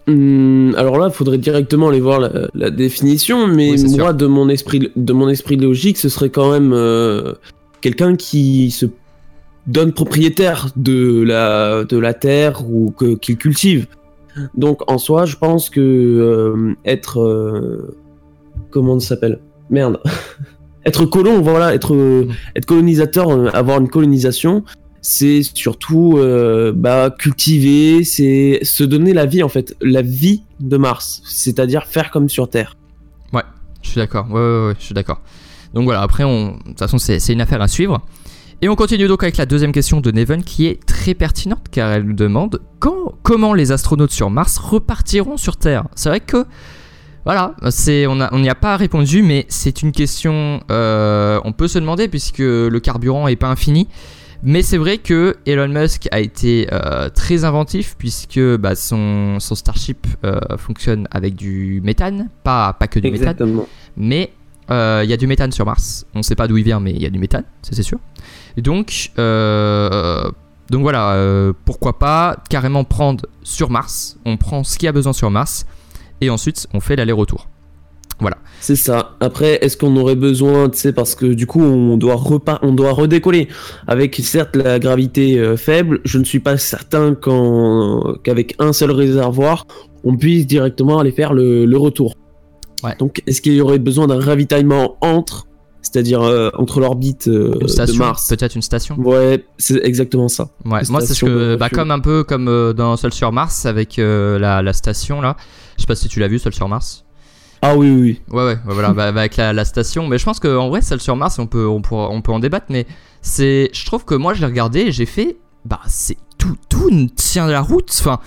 Hum, alors là, il faudrait directement aller voir la, la définition, mais Oui, moi, de mon esprit, de mon esprit logique, ce serait quand même euh, quelqu'un qui se donne propriétaire de la de la terre ou que qu'il cultive. Donc en soi, je pense que euh, être euh, comment ça s'appelle? Merde. être colon, voilà, être euh, colonisateur, avoir une colonisation, c'est surtout bah, cultiver, c'est se donner la vie en fait, la vie de Mars, c'est-à-dire faire comme sur Terre. Je suis d'accord. Ouais, ouais, ouais, je suis d'accord. Donc voilà, après, on... de toute façon, c'est une affaire à suivre. Et on continue donc avec la deuxième question de Neven qui est très pertinente car elle nous demande quand, comment les astronautes sur Mars repartiront sur Terre? C'est vrai que voilà, c'est on n'y a, pas répondu, mais c'est une question euh, on peut se demander puisque le carburant est pas infini. Mais c'est vrai que Elon Musk a été euh, très inventif puisque bah, son, son, Starship euh, fonctionne avec du méthane, pas, pas que du Exactement. méthane, mais il y a du méthane sur Mars. On ne sait pas d'où il vient, mais il y a du méthane, ça c'est sûr. Et donc, donc voilà, pourquoi pas carrément prendre sur Mars, on prend ce qu'il y a besoin sur Mars, et ensuite on fait l'aller-retour. Voilà. C'est ça. Après, est-ce qu'on aurait besoin, tu sais, parce que du coup, on doit repas, on doit redécoller avec certes la gravité euh, faible. Je ne suis pas certain qu'avec un seul réservoir, on puisse directement aller faire le, retour. Ouais. Donc, est-ce qu'il y aurait besoin d'un ravitaillement entre, c'est-à-dire euh, entre l'orbite euh, de Mars, peut-être une station. Ouais, c'est exactement ça. Ouais. Moi, c'est ce que, bah, comme un peu comme dans Seul sur Mars avec la, la station là. Je sais pas si tu l'as vu, Seul sur Mars. Ah oui, oui. Ouais, ouais, voilà, bah, avec la, station. Mais je pense qu'en vrai, celle sur Mars, on peut, on, on peut en débattre. Mais c'est, je trouve que moi, je l'ai regardé et j'ai fait, bah, c'est tout, tout tient la route. Enfin,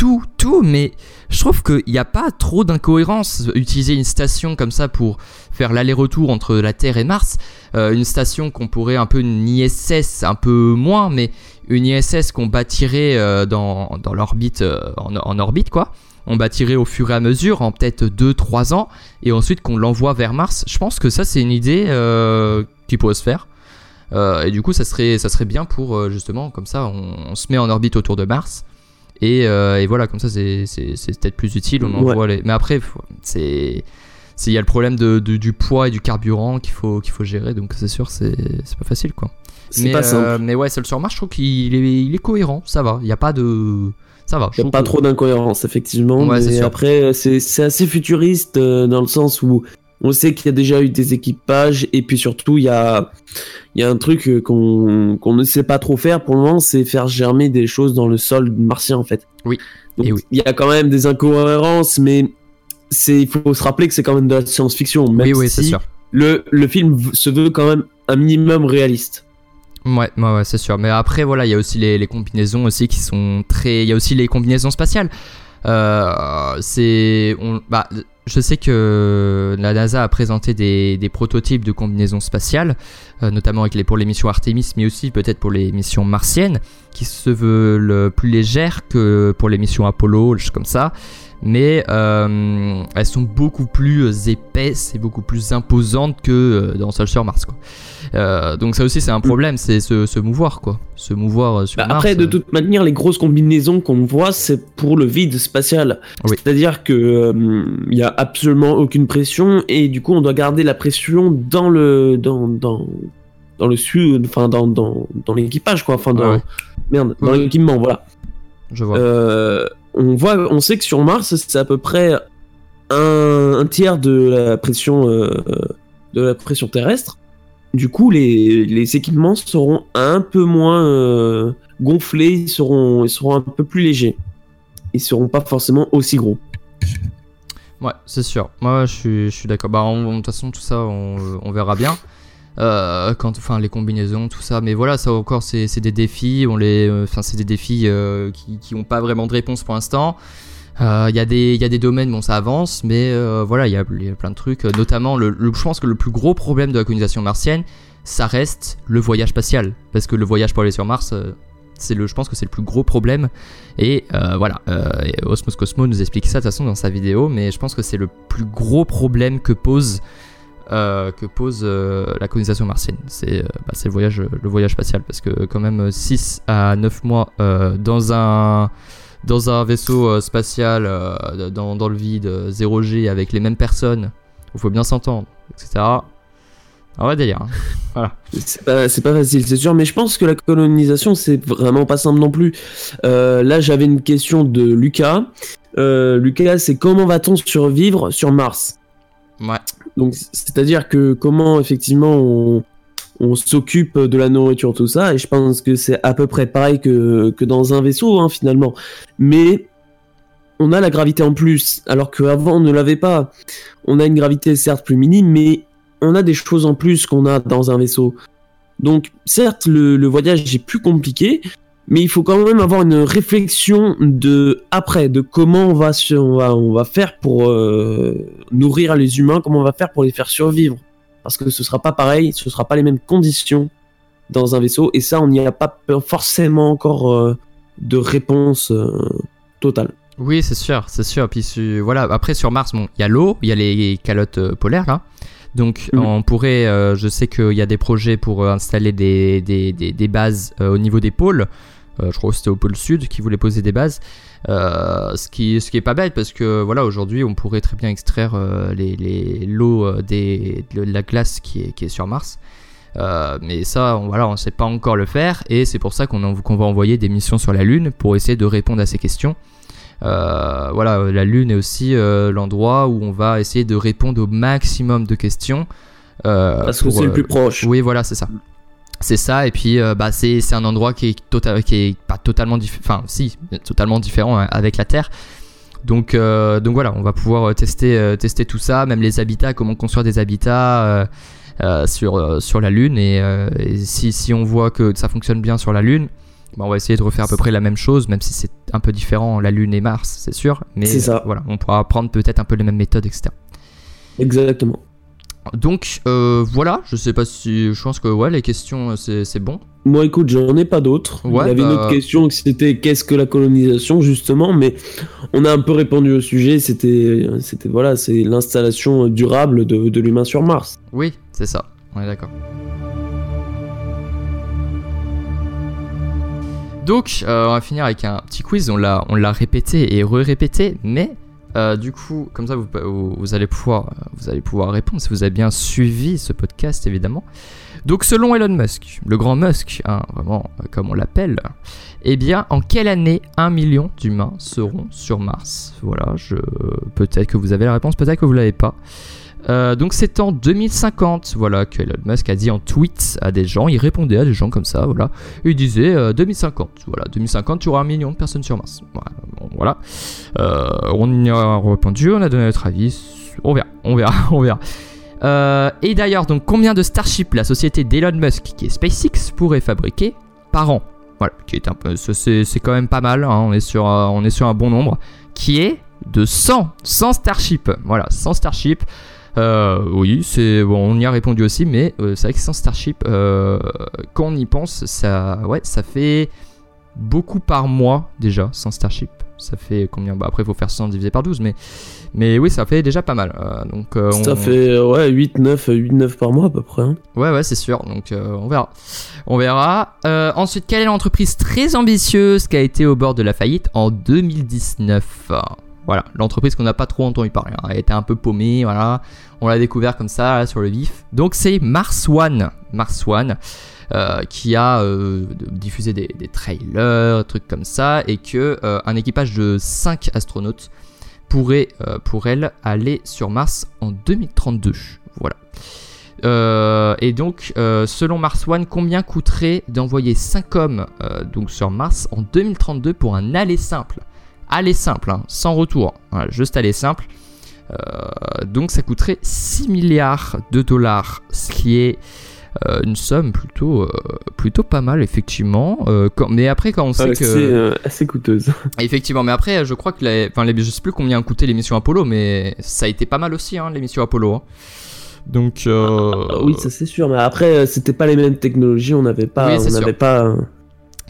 tout, tout, mais je trouve qu'il n'y a pas trop d'incohérence. Utiliser une station comme ça pour faire l'aller-retour entre la Terre et Mars, euh, une station qu'on pourrait un peu une ISS, un peu moins, mais une ISS qu'on bâtirait euh, dans, dans l'orbite, euh, en, orbite, quoi on bâtirait au fur et à mesure, en peut-être 2-3 ans, et ensuite qu'on l'envoie vers Mars. Je pense que ça, c'est une idée qui pourrait se faire. Et du coup, ça serait, ça serait bien pour justement, comme ça, on, se met en orbite autour de Mars. Et, voilà, comme ça, c'est, peut-être plus utile. On envoie les... Mais après, c'est. Il y a le problème de, du poids et du carburant qu'il faut, qu'il faut gérer, donc c'est sûr, c'est, pas facile quoi. Mais, pas mais ouais, seul sur Mars, je trouve qu'il est, il est cohérent, ça va. Il n'y a pas de ça va. Il n'y a pas trop d'incohérence, effectivement. mais après, c'est assez futuriste euh, dans le sens où on sait qu'il y a déjà eu des équipages et puis surtout, il y a, il y a un truc euh, qu'on ne sait pas trop faire pour le moment, c'est faire germer des choses dans le sol martien, en fait. Oui. oui. Il y a quand même des incohérences, mais il faut se rappeler que c'est quand même de la science-fiction. Oui, oui, c'est sûr. Le, le film se veut quand même un minimum réaliste. Ouais, ouais, ouais c'est sûr. Mais après, voilà, il y a aussi les, les, combinaisons aussi qui sont très. Il y a aussi les combinaisons spatiales. Euh, c'est. Bah, je sais que la NASA a présenté des, prototypes de combinaisons spatiales, euh, notamment pour les missions Artemis, mais aussi peut-être pour les missions martiennes, qui se veulent plus légères que pour les missions Apollo, comme ça mais euh, elles sont beaucoup plus épaisses et beaucoup plus imposantes que euh, dans sur Mars. Quoi. Euh, donc ça aussi c'est un problème, c'est se, mouvoir quoi, se mouvoir sur bah, Mars. Après de toute manière les grosses combinaisons qu'on voit c'est pour le vide spatial, c'est-à-dire que il y a absolument aucune pression et du coup on doit garder la pression dans le dans dans dans le sud, enfin dans dans, dans l'équipage quoi, enfin dans merde dans l'équipement voilà. Je vois. On voit, on sait que sur Mars, c'est à peu près un, tiers de la pression euh, de la pression terrestre. Du coup, les, équipements seront un peu moins euh, gonflés, ils seront, ils seront un peu plus légers. Ils seront pas forcément aussi gros. Ouais, c'est sûr. Moi, je suis, d'accord. Bah, de toute façon, tout ça, on verra bien. Euh, quand, enfin, les combinaisons, tout ça. Mais voilà, ça encore, c'est des défis. On les, euh, enfin, c'est des défis euh, qui n'ont pas vraiment de réponse pour l'instant. Il y, a des, y a des domaines, bon, ça avance, mais voilà, il y, a plein de trucs. Notamment, le, je pense que le plus gros problème de la colonisation martienne, ça reste le voyage spatial. Parce que le voyage pour aller sur Mars, c'est le, je pense que c'est le plus gros problème. Et voilà, Osmos Cosmo nous explique ça de toute façon dans sa vidéo, mais je pense que c'est le plus gros problème que pose euh, que pose euh, la colonisation martienne. C'est euh, bah, le, voyage, le voyage spatial, parce que quand même 6 à 9 mois dans un dans un vaisseau spatial dans, dans, le vide, 0G, avec les mêmes personnes, il faut bien s'entendre, etc. Un vrai délire. Hein. Voilà. C'est pas, pas, facile, c'est sûr, mais je pense que la colonisation, c'est vraiment pas simple non plus. là, j'avais une question de Lucas. Lucas, c'est comment va-t-on survivre sur Mars? Ouais. C'est-à-dire que comment effectivement on, s'occupe de la nourriture, tout ça, et je pense que c'est à peu près pareil que, dans un vaisseau, hein, finalement. Mais on a la gravité en plus, alors qu'avant on ne l'avait pas. On a une gravité certes plus minime, mais on a des choses en plus qu'on a dans un vaisseau. Donc, certes, le voyage est plus compliqué, mais il faut quand même avoir une réflexion de après, de comment on va, on va, on va faire pour euh, nourrir les humains, comment on va faire pour les faire survivre. Parce que ce sera pas pareil, ce sera pas les mêmes conditions dans un vaisseau, et ça, on n'y a pas forcément encore euh, de réponse euh, totale. Oui, c'est sûr, c'est sûr. Puis voilà, après sur Mars, bon, il y a l'eau, il y a les calottes polaires là. Donc mhm. on pourrait, je sais qu'il y a des projets pour installer des, des, des, des bases au niveau des pôles. Euh, je crois que c'était au pôle sud qui voulait poser des bases. Euh, ce, qui, ce qui est pas bête parce que voilà aujourd'hui on pourrait très bien extraire euh, les, les l'eau des, de la glace qui est, qui est sur Mars. mais ça, on, voilà, on ne sait pas encore le faire, et c'est pour ça qu'on, qu'on va envoyer des missions sur la Lune pour essayer de répondre à ces questions. voilà, la Lune est aussi l'endroit où on va essayer de répondre au maximum de questions. Parce que c'est le plus proche. Oui, voilà, c'est ça. C'est ça, et puis euh, bah, c'est, un endroit qui est, tota-, qui est pas totalement différent, enfin si, totalement différent hein, avec la Terre. Donc, euh, donc voilà, on va pouvoir euh, tester, tester tout ça, même les habitats, comment construire des habitats sur, sur la Lune. Et, si, si, on voit que ça fonctionne bien sur la Lune, bah, on va essayer de refaire à peu près la même chose, même si c'est un peu différent, la Lune et Mars, c'est sûr. Mais ça. voilà, on pourra prendre peut-être un peu les mêmes méthodes, etc. Exactement. Donc euh, voilà, je sais pas si. Je pense que ouais, les questions, euh, c'est bon. Moi, écoute, j'en ai pas d'autres. Il y avait une autre bah- question c'était qu'est-ce que la colonisation, justement, mais on a un peu répondu au sujet. C'était, c'était voilà, c'est l'installation durable de, l'humain sur Mars. Oui, c'est ça. On est d'accord. Donc, euh, on va finir avec un petit quiz. On l'a, on l'a répété et re-répété, mais euh, du coup, comme ça, vous, allez pouvoir, vous allez pouvoir répondre si vous avez bien suivi ce podcast, évidemment. Donc, selon Elon Musk, le grand Musk, hein, vraiment euh, comme on l'appelle, eh bien, en quelle année un million d'humains seront sur Mars? Voilà, peut-être que vous avez la réponse, peut-être que vous l'avez pas. Euh, donc c'est en 2050, voilà, que Elon Musk a dit en tweet à des gens, il répondait à des gens comme ça, voilà, il disait 2050, euh, voilà, 2050 tu auras un million de personnes sur Mars, voilà, euh, on y a répondu, on a donné notre avis, on verra, on verra, on verra. et d'ailleurs, donc combien de Starship la société d'Elon Musk, qui est SpaceX, pourrait fabriquer par an? Voilà, qui est un peu, c'est, quand même pas mal, hein, on, est sur, on est sur un bon nombre, qui est de 100, 100 Starship, voilà, 100 Starship. Euh, oui, c'est bon, on y a répondu aussi, mais euh, c'est vrai que sans Starship, euh, quand on y pense, ça, ouais, ça fait beaucoup par mois déjà sans Starship. Ça fait combien? Bah, Après, il faut faire 100 divisé par 12, mais, mais oui, ça fait déjà pas mal. donc, Ça fait ouais, 8, 9, 8, 9 par mois à peu près. Hein. Ouais, ouais, c'est sûr. Donc, on verra. On verra. ensuite, quelle est l'entreprise très ambitieuse qui a été au bord de la faillite en 2019 voilà, l'entreprise qu'on n'a pas trop entendu parler. Hein. Elle était un peu paumée, voilà. On l'a découvert comme ça, sur le vif. Donc c'est Mars One. Mars One. Euh, qui a euh, diffusé des, trailers, trucs comme ça, et que euh, un équipage de 5 astronautes pourrait, pour elle, aller sur Mars en 2032. Voilà. et donc, selon Mars One, combien coûterait d'envoyer 5 hommes donc sur Mars en 2032 pour un aller simple? Aller simple, hein, sans retour, juste aller simple. Euh, donc ça coûterait 6 milliards de dollars, ce qui est euh, une somme plutôt, euh, plutôt pas mal, effectivement. mais après, quand on sait que. C'est assez coûteuse. Effectivement, mais après, je crois que. Les, enfin, les, je sais plus combien coûté l'émission Apollo, mais ça a été pas mal aussi, hein, l'émission Apollo. Hein. Donc. Ah, oui, ça c'est sûr, mais après, c'était pas les mêmes technologies, on n'avait pas. on n'avait pas.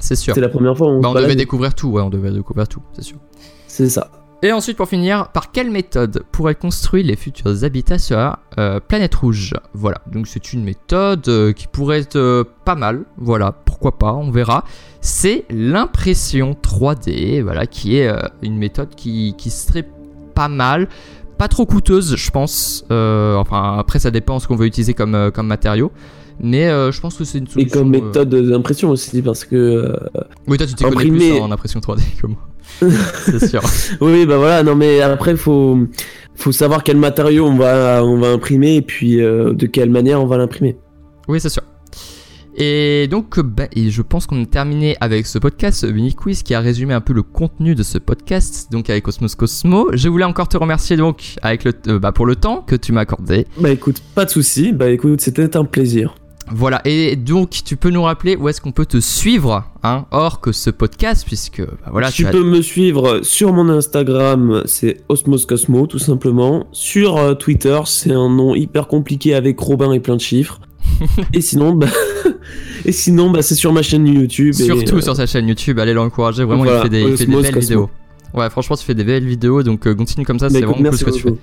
C'est sûr. C'est la première fois. On, bah, on devait découvrir tout, ouais, on devait découvrir tout, c'est sûr. C'est ça. Et ensuite, pour finir, par quelle méthode pourrait construire les futurs habitats sur la euh, planète rouge? Voilà, donc c'est une méthode euh, qui pourrait être euh, pas mal. Voilà, pourquoi pas, on verra. C'est l'impression 3D, voilà, qui est une méthode qui, qui, serait pas mal. Pas trop coûteuse, je pense. enfin, après, ça dépend ce qu'on veut utiliser comme, comme matériau. Mais je pense que c'est une solution. Et comme méthode d'impression aussi, parce que. oui, toi, tu t'es imprimer... plus en impression 3D que moi. c'est sûr. oui, bah voilà, non mais après, faut, faut savoir quel matériau on va, on va imprimer et puis euh, de quelle manière on va l'imprimer. Oui, c'est sûr. Et donc, bah, et je pense qu'on a terminé avec ce podcast, mini quiz qui a résumé un peu le contenu de ce podcast, donc avec Cosmos Cosmo. Je voulais encore te remercier donc avec le, euh, bah, pour le temps que tu m'as accordé. Bah écoute, pas de souci. Bah écoute, c'était un plaisir. Voilà, et donc tu peux nous rappeler où est-ce qu'on peut te suivre, hein, hors que ce podcast, puisque bah, voilà. Tu peux me suivre sur mon Instagram, c'est Osmos Cosmo tout simplement. Sur euh, Twitter, c'est un nom hyper compliqué avec Robin et plein de chiffres. et sinon, bah, et sinon, bah, c'est sur ma chaîne YouTube. Surtout euh, sur sa chaîne YouTube, allez l'encourager. Vraiment, il fait des, il fait des belles vidéos. Ouais, franchement, tu fais des belles vidéos, donc euh, continue comme ça. C'est vraiment cool ce que tu fais.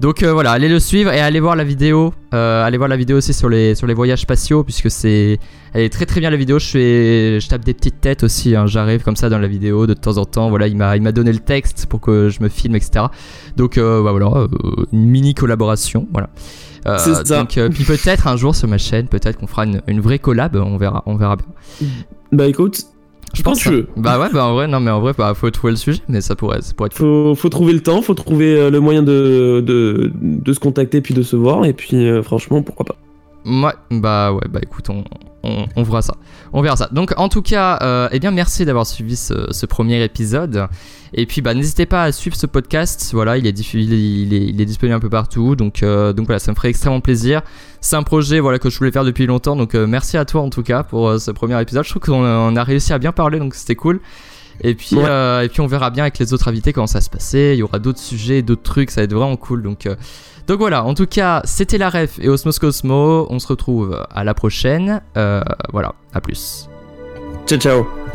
Donc euh, voilà, allez le suivre et allez voir la vidéo. Euh, allez voir la vidéo aussi sur les, sur les voyages spatiaux puisque c'est elle est très très bien la vidéo. Je fais je tape des petites têtes aussi. Hein. J'arrive comme ça dans la vidéo de temps en temps. Voilà, il m'a donné le texte pour que je me filme etc. Donc euh, bah, voilà, une mini collaboration. Voilà. c'est ça. Donc puis peut-être un jour sur ma chaîne, peut-être qu'on fera une, une vraie collab. On verra, on verra bien. Bah écoute, je pense que. Bah ouais, bah en vrai, non, mais en vrai, bah, faut trouver le sujet, mais ça pourrait, ça pourrait être. Faut, faut trouver le temps, faut trouver euh, le moyen de, de, de se contacter puis de se voir, et puis euh, franchement, pourquoi pas. Ouais, bah ouais, bah écoute, on, on, verra ça. On verra ça. Donc en tout cas, euh, eh bien merci d'avoir suivi ce, premier épisode. Et puis bah n'hésitez pas à suivre ce podcast. Voilà, il est, il est, il est, disponible un peu partout. Donc, euh, donc voilà, ça me ferait extrêmement plaisir. C'est un projet voilà, que je voulais faire depuis longtemps. Donc euh, merci à toi en tout cas pour ce premier épisode. Je trouve qu'on a réussi à bien parler, donc c'était cool. Et puis, et puis on verra bien avec les autres invités comment ça se passer. Il y aura d'autres sujets, d'autres trucs, ça va être vraiment cool. Donc, donc voilà, en tout cas, c'était la ref et Osmos Cosmo. On se retrouve à la prochaine. Euh, voilà, à plus. Ciao, ciao.